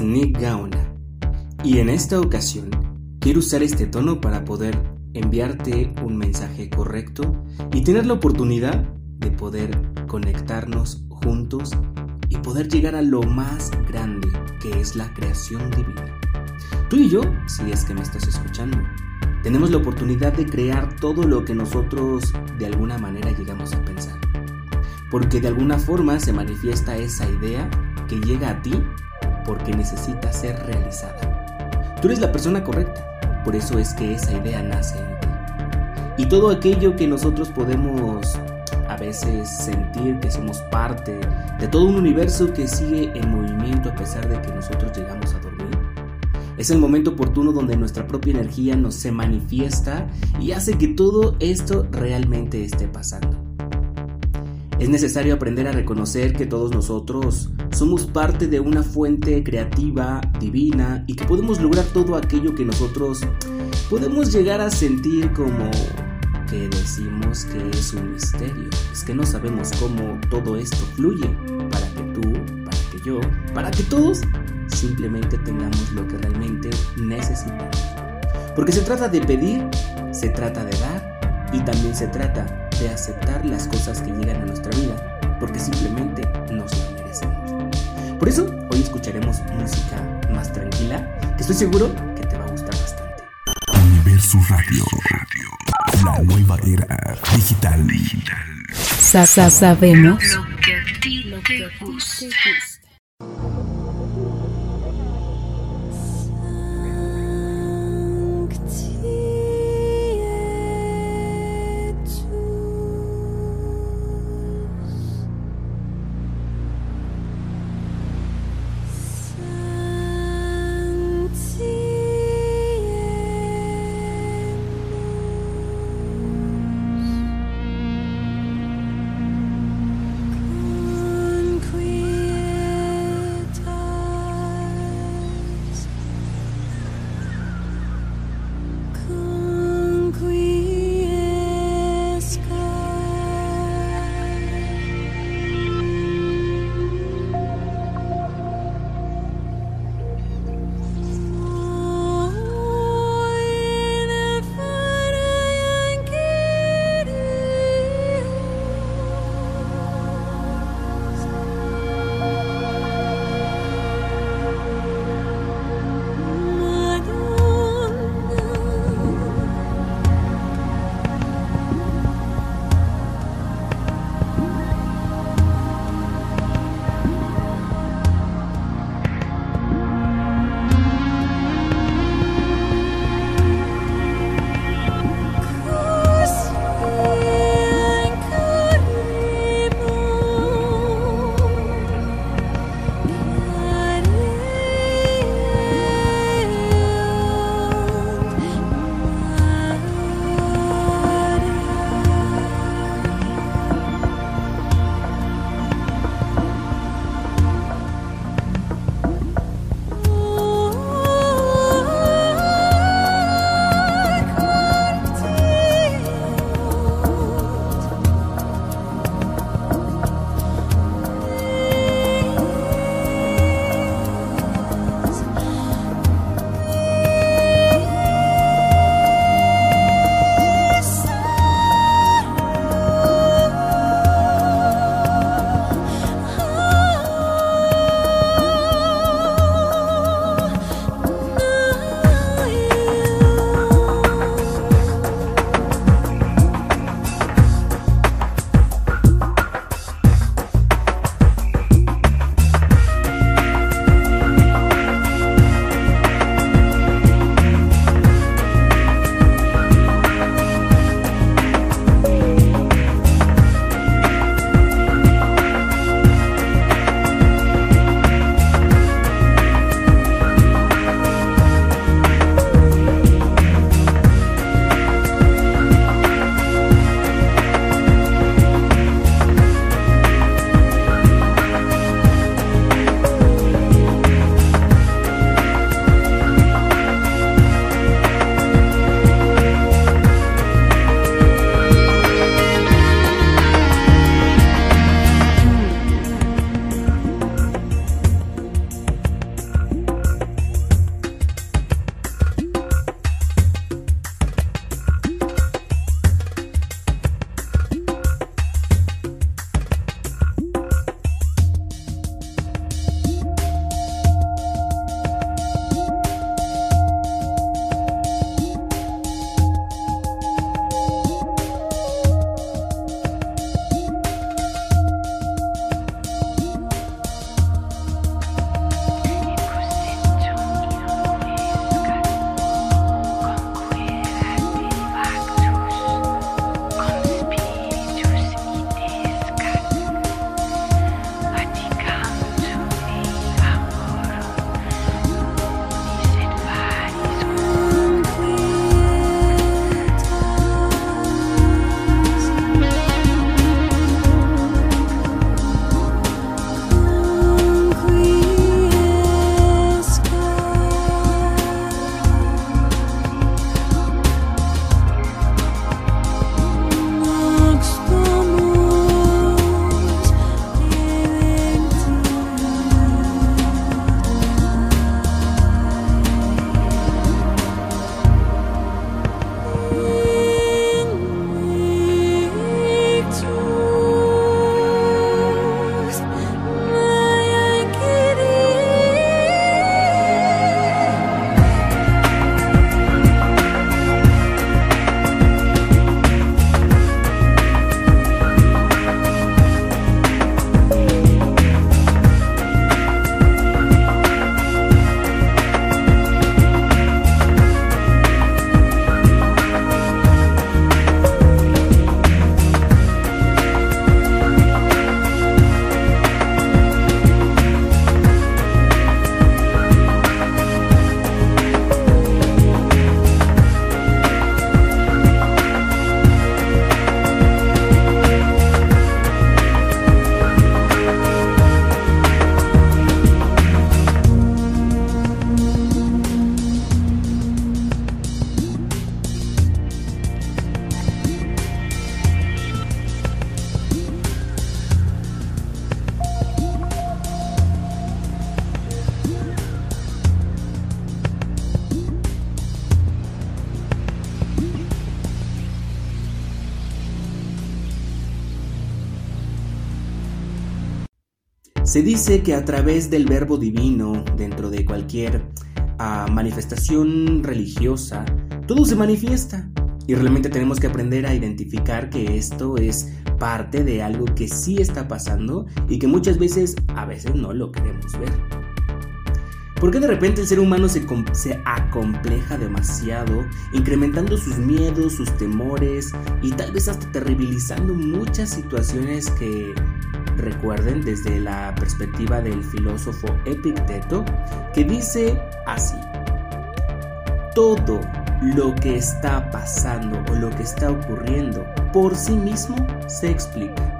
Nick Gaona y en esta ocasión quiero usar este tono para poder enviarte un mensaje correcto y tener la oportunidad de poder conectarnos juntos y poder llegar a lo más grande que es la creación divina. Tú y yo, si es que me estás escuchando, tenemos la oportunidad de crear todo lo que nosotros de alguna manera llegamos a pensar. Porque de alguna forma se manifiesta esa idea que llega a ti porque necesita ser realizada. Tú eres la persona correcta, por eso es que esa idea nace en ti. Y todo aquello que nosotros podemos a veces sentir que somos parte de todo un universo que sigue en movimiento a pesar de que nosotros llegamos a dormir. Es el momento oportuno donde nuestra propia energía nos se manifiesta y hace que todo esto realmente esté pasando. Es necesario aprender a reconocer que todos nosotros somos parte de una fuente creativa, divina y que podemos lograr todo aquello que nosotros podemos llegar a sentir como que decimos que es un misterio. Es que no sabemos cómo todo esto fluye para que tú, para que yo, para que todos simplemente tengamos lo que realmente necesitamos. Porque se trata de pedir, se trata de dar y también se trata de aceptar las cosas que llegan a nuestra vida porque simplemente nos lo merecemos. Por eso hoy escucharemos música más tranquila que estoy seguro que te va a gustar bastante. Universo Radio. La nueva era digital. digital. Sa sabemos lo que a ti te gusta. Se dice que a través del verbo divino, dentro de cualquier uh, manifestación religiosa, todo se manifiesta. Y realmente tenemos que aprender a identificar que esto es parte de algo que sí está pasando y que muchas veces, a veces no lo queremos ver. ¿Por qué de repente el ser humano se, se, acompleja demasiado, incrementando sus miedos, sus temores y tal vez hasta terribilizando muchas situaciones que recuerden desde la perspectiva del filósofo Epicteto, que dice así, todo lo que está pasando o lo que está ocurriendo por sí mismo se explica.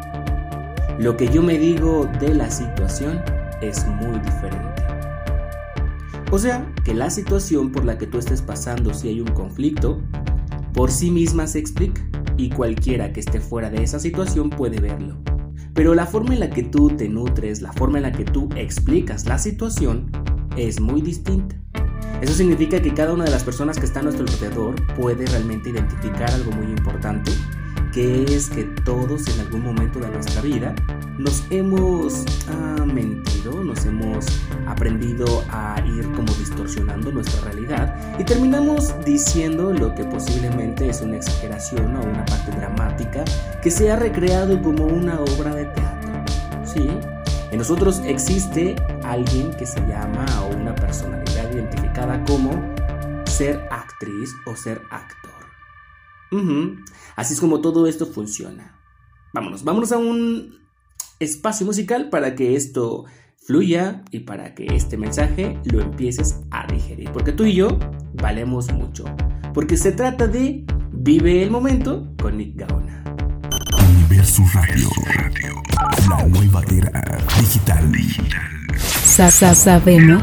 Lo que yo me digo de la situación es muy diferente. O sea, que la situación por la que tú estés pasando si hay un conflicto, por sí misma se explica y cualquiera que esté fuera de esa situación puede verlo. Pero la forma en la que tú te nutres, la forma en la que tú explicas la situación es muy distinta. Eso significa que cada una de las personas que está a nuestro alrededor puede realmente identificar algo muy importante, que es que todos en algún momento de nuestra vida nos hemos ah, mentido, nos hemos aprendido a ir como distorsionando nuestra realidad y terminamos diciendo lo que posiblemente es una exageración o una parte dramática que se ha recreado como una obra de teatro. ¿Sí? En nosotros existe alguien que se llama o una personalidad identificada como ser actriz o ser actor. Así es como todo esto funciona. Vámonos, vámonos a un espacio musical para que esto fluya y para que este mensaje lo empieces a digerir. Porque tú y yo valemos mucho. Porque se trata de Vive el momento con Nick Gaona. Universo Radio. La nueva era digital. Sa sabemos.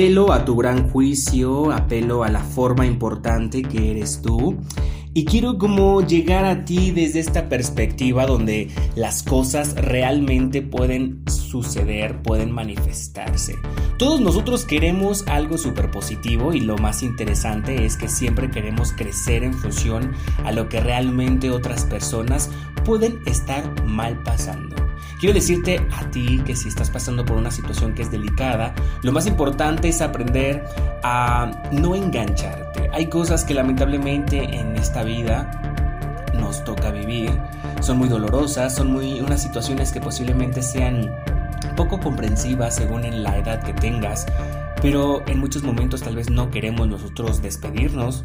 Apelo a tu gran juicio, apelo a la forma importante que eres tú y quiero como llegar a ti desde esta perspectiva donde las cosas realmente pueden suceder, pueden manifestarse. Todos nosotros queremos algo súper positivo y lo más interesante es que siempre queremos crecer en función a lo que realmente otras personas pueden estar mal pasando. Quiero decirte a ti que si estás pasando por una situación que es delicada, lo más importante es aprender a no engancharte. Hay cosas que lamentablemente en esta vida nos toca vivir, son muy dolorosas, son muy unas situaciones que posiblemente sean poco comprensivas según en la edad que tengas, pero en muchos momentos tal vez no queremos nosotros despedirnos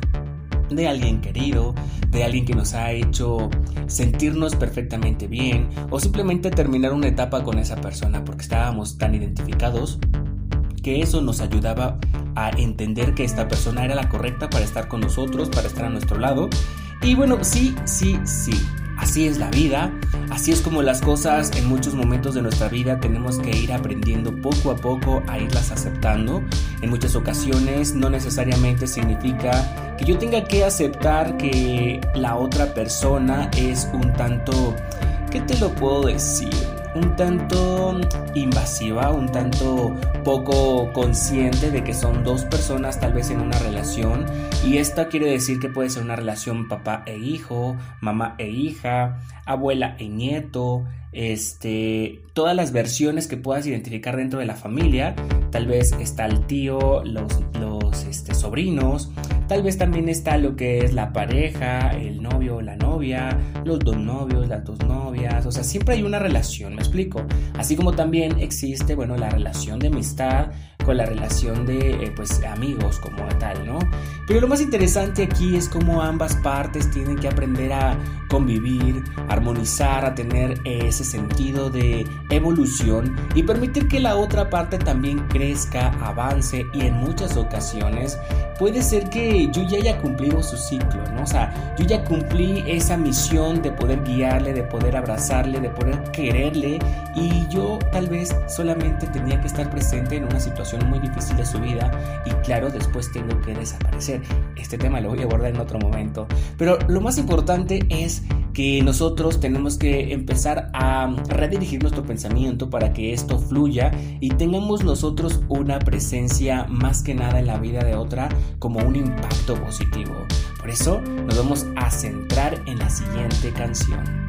de alguien querido, de alguien que nos ha hecho sentirnos perfectamente bien o simplemente terminar una etapa con esa persona porque estábamos tan identificados que eso nos ayudaba a entender que esta persona era la correcta para estar con nosotros, para estar a nuestro lado. Y bueno, sí, sí, sí, Así es la vida, así es como las cosas en muchos momentos de nuestra vida tenemos que ir aprendiendo poco a poco a irlas aceptando. En muchas ocasiones no necesariamente significa que yo tenga que aceptar que la otra persona es un tanto, ¿qué te lo puedo decir? Un tanto invasiva, un tanto poco consciente de que son dos personas tal vez en una relación y esta quiere decir que puede ser una relación papá e hijo, mamá e hija, abuela e nieto, este, todas las versiones que puedas identificar dentro de la familia, tal vez está el tío, los, los este, sobrinos, tal vez también está lo que es la pareja, el novio o la novia, los dos novios, las dos novias, o sea, siempre hay una relación, me explico, así como también existe, bueno, la relación de amistad, con la relación de eh, pues amigos como tal, ¿no? Pero lo más interesante aquí es cómo ambas partes tienen que aprender a convivir, armonizar, a tener ese sentido de evolución y permitir que la otra parte también crezca, avance y en muchas ocasiones puede ser que yo ya haya cumplido su ciclo, ¿no? O sea, yo ya cumplí esa misión de poder guiarle, de poder abrazarle, de poder quererle y yo tal vez solamente tenía que estar presente en una situación muy difícil de su vida y claro, después tengo que desaparecer. Este tema lo voy a abordar en otro momento, pero lo más importante es que nosotros tenemos que empezar a redirigir nuestro pensamiento para que esto fluya y tengamos nosotros una presencia más que nada en la vida de otra como un impacto positivo. Por eso nos vamos a centrar en la siguiente canción.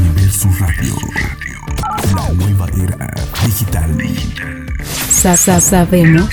Universo Radio. La nueva era digital. digital. sabemos.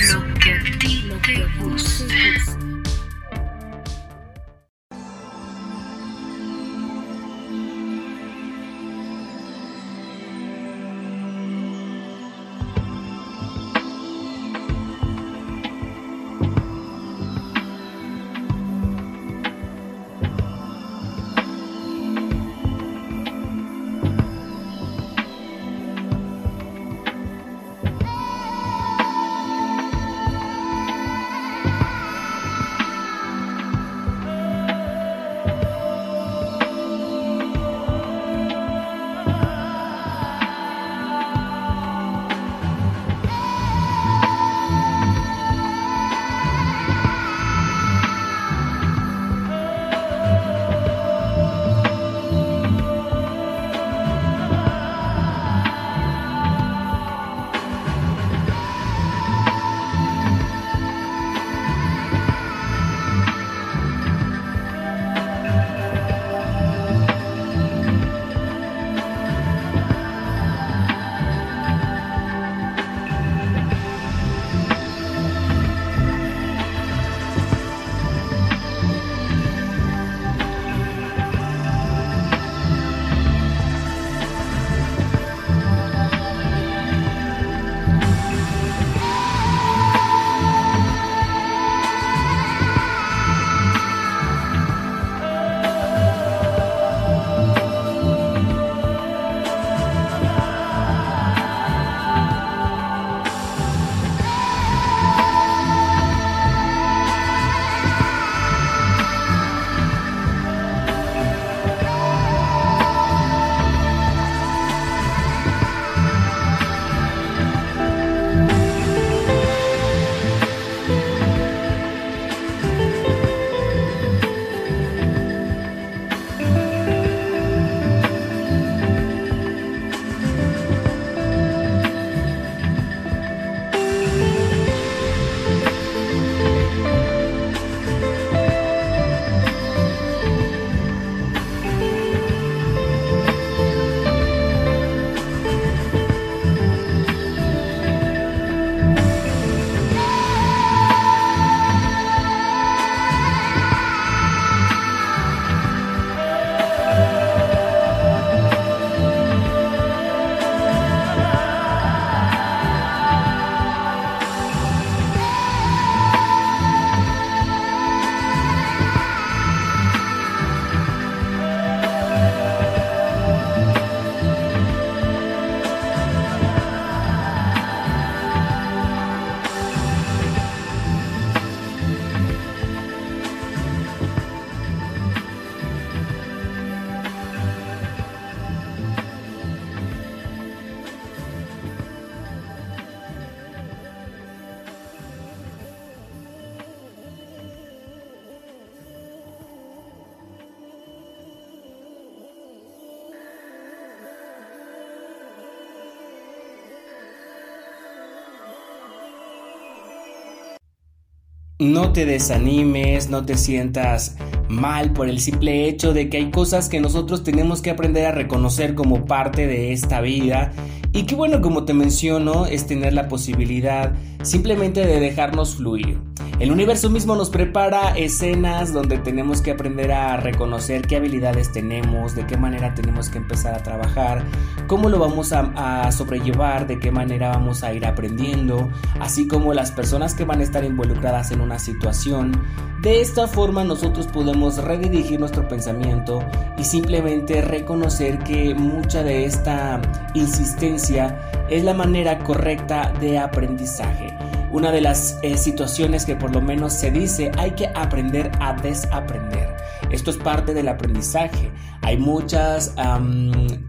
No te desanimes, no te sientas mal por el simple hecho de que hay cosas que nosotros tenemos que aprender a reconocer como parte de esta vida y que bueno, como te menciono, es tener la posibilidad simplemente de dejarnos fluir. El universo mismo nos prepara escenas donde tenemos que aprender a reconocer qué habilidades tenemos, de qué manera tenemos que empezar a trabajar, cómo lo vamos a, sobrellevar, de qué manera vamos a ir aprendiendo, así como las personas que van a estar involucradas en una situación. De esta forma nosotros podemos redirigir nuestro pensamiento y simplemente reconocer que mucha de esta insistencia es la manera correcta de aprendizaje una de las eh, situaciones que por lo menos se dice hay que aprender a desaprender. Esto es parte del aprendizaje. Hay muchas,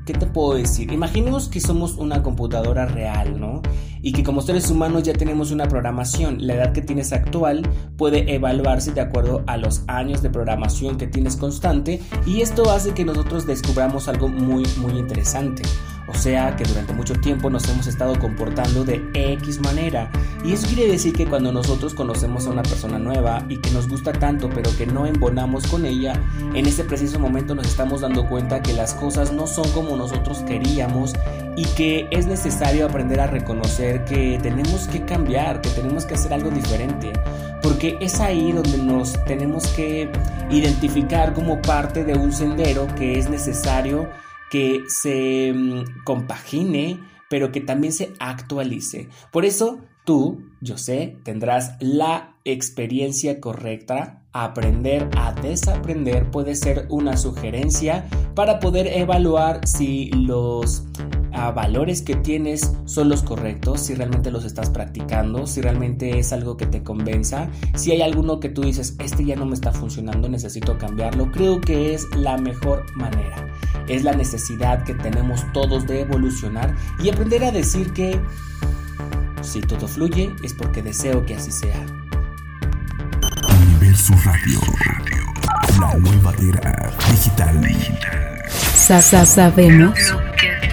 ¿qué te puedo decir? Imaginemos que somos una computadora real, ¿no? Y que como seres humanos ya tenemos una programación. La edad que tienes actual puede evaluarse de acuerdo a los años de programación que tienes constante y esto hace que nosotros descubramos algo muy, muy interesante. O sea que durante mucho tiempo nos hemos estado comportando de X manera. Y eso quiere decir que cuando nosotros conocemos a una persona nueva y que nos gusta tanto pero que no embonamos con ella, en ese preciso momento nos estamos dando cuenta que las cosas no son como nosotros queríamos y que es necesario aprender a reconocer que tenemos que cambiar, que tenemos que hacer algo diferente. Porque es ahí donde nos tenemos que identificar como parte de un sendero que es necesario que se mm, compagine, pero que también se actualice. Por eso tú, yo sé, tendrás la experiencia correcta. Aprender a desaprender puede ser una sugerencia para poder evaluar si los valores que tienes son los correctos, si realmente los estás practicando, si realmente es algo que te convenza, si hay alguno que tú dices, este ya no me está funcionando, necesito cambiarlo, creo que es la mejor manera. Es la necesidad que tenemos todos de evolucionar y aprender a decir que si todo fluye es porque deseo que así sea. Universo Radio, la nueva era digital. Sabemos Simplemente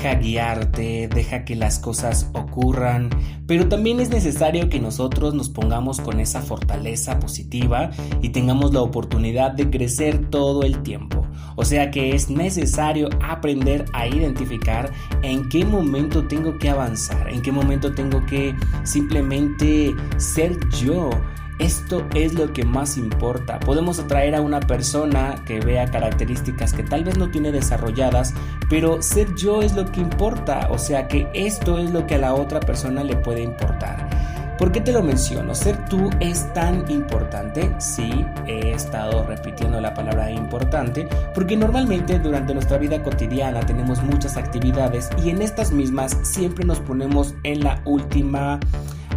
deja guiarte, deja que las cosas ocurran, pero también es necesario que nosotros nos pongamos con esa fortaleza positiva y tengamos la oportunidad de crecer todo el tiempo. O sea que es necesario aprender a identificar en qué momento tengo que avanzar, en qué momento tengo que simplemente ser yo esto es lo que más importa. Podemos atraer a una persona que vea características que tal vez no tiene desarrolladas, pero ser yo es lo que importa. O sea que esto es lo que a la otra persona le puede importar. ¿Por qué te lo menciono? ¿Ser tú es tan importante? Sí, he estado repitiendo la palabra importante porque normalmente durante nuestra vida cotidiana tenemos muchas actividades y en estas mismas siempre nos ponemos en la última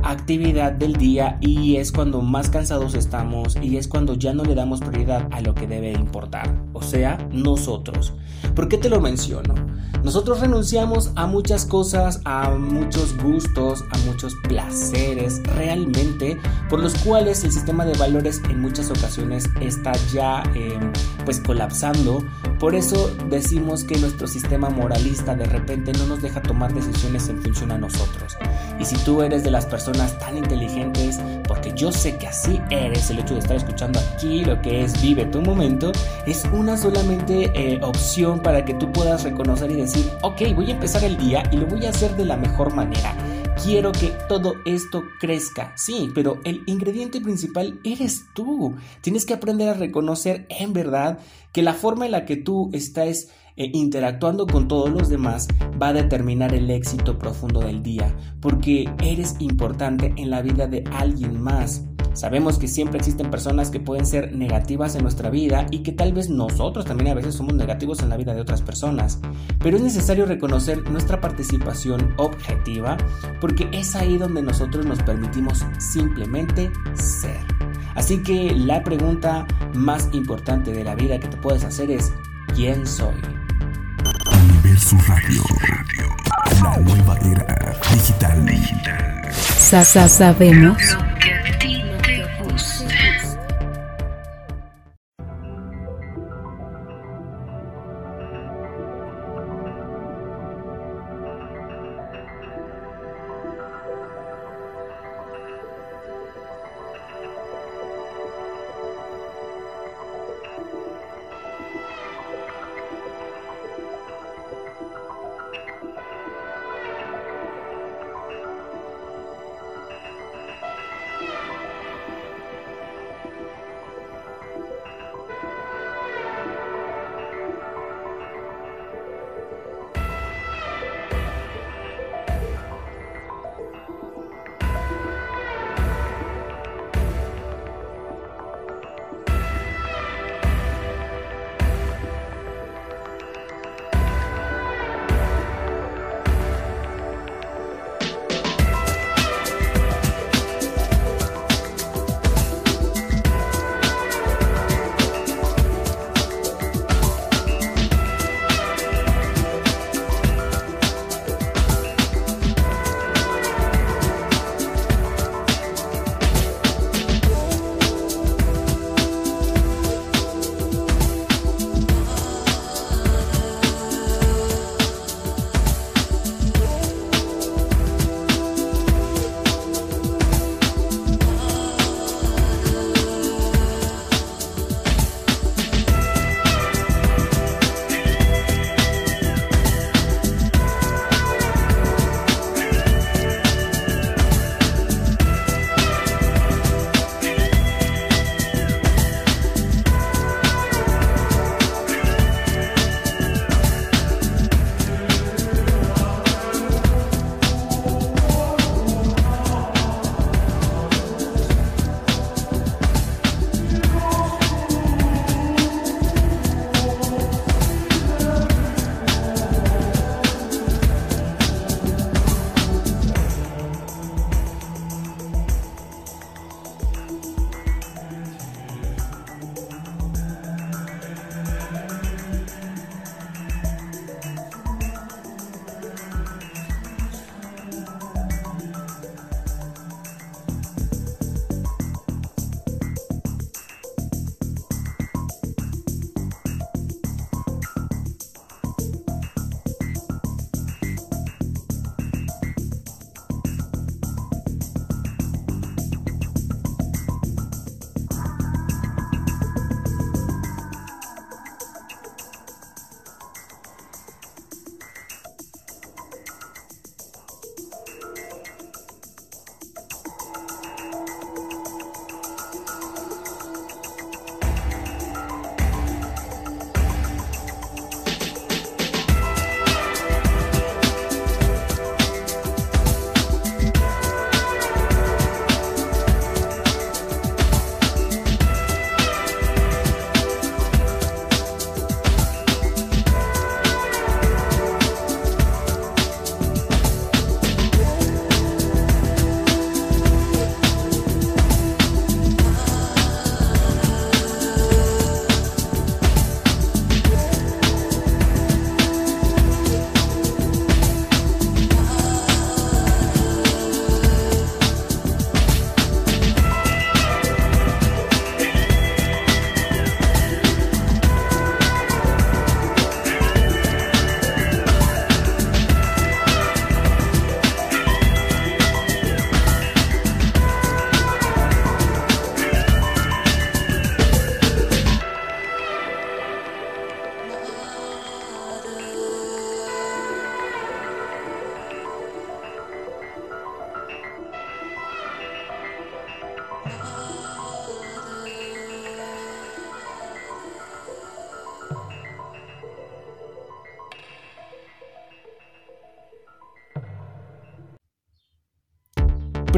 actividad del día y es cuando más cansados estamos y es cuando ya no le damos prioridad a lo que debe importar, o sea, nosotros. ¿Por qué te lo menciono? Nosotros renunciamos a muchas cosas, a muchos gustos, a muchos placeres realmente, por los cuales el sistema de valores en muchas ocasiones está ya em, pues colapsando. Por eso decimos que nuestro sistema moralista de repente no nos deja tomar decisiones en función a nosotros. Y si tú eres de las personas tan inteligentes, porque yo sé que así eres, el hecho de estar escuchando aquí lo que es Vive tu momento, es una solamente eh, opción para que tú puedas reconocer y decir, ok, voy a empezar el día y lo voy a hacer de la mejor manera. Quiero que todo esto crezca, sí, pero el ingrediente principal eres tú. Tienes que aprender a reconocer en verdad que la forma en la que tú estás e interactuando con todos los demás va a determinar el éxito profundo del día, porque eres importante en la vida de alguien más. Sabemos que siempre existen personas que pueden ser negativas en nuestra vida y que tal vez nosotros también a veces somos negativos en la vida de otras personas. Pero es necesario reconocer nuestra participación objetiva porque es ahí donde nosotros nos permitimos simplemente ser. Así que la pregunta más importante de la vida que te puedes hacer es ¿quién soy? Universo Radio. La nueva era digital. digital. Sa sa sabemos.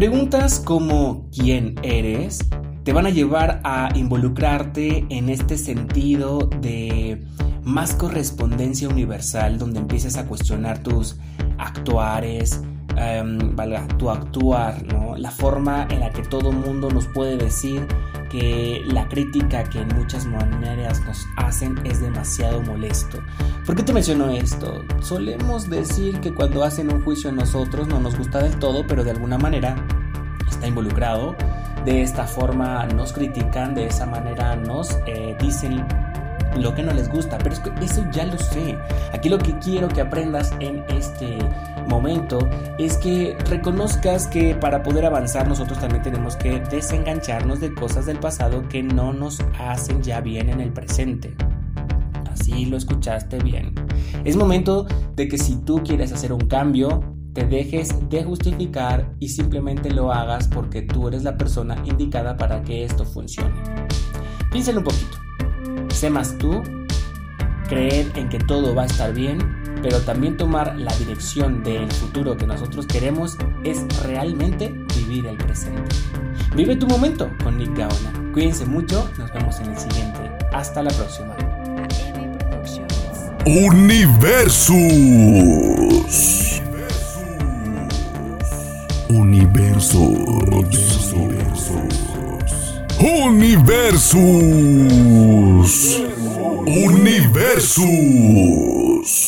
Preguntas como ¿quién eres? te van a llevar a involucrarte en este sentido de más correspondencia universal, donde empieces a cuestionar tus actuares, em, tu actuar, ¿no? la forma en la que todo mundo nos puede decir que la crítica que en muchas maneras nos hacen es demasiado molesto. ¿Por qué te menciono esto? Solemos decir que cuando hacen un juicio a nosotros no nos gusta del todo, pero de alguna manera está involucrado. De esta forma nos critican, de esa manera nos eh, dicen lo que no les gusta, pero es que eso ya lo sé. Aquí lo que quiero que aprendas en este momento es que reconozcas que para poder avanzar nosotros también tenemos que desengancharnos de cosas del pasado que no nos hacen ya bien en el presente. Así lo escuchaste bien. Es momento de que si tú quieres hacer un cambio, te dejes de justificar y simplemente lo hagas porque tú eres la persona indicada para que esto funcione. Piénsalo un poquito. Sé más tú, creer en que todo va a estar bien, pero también tomar la dirección del futuro que nosotros queremos es realmente vivir el presente. Vive tu momento con Nick Gaona. Cuídense mucho, nos vemos en el siguiente. Hasta la próxima. Universus. Universos. Universos. AM Productions.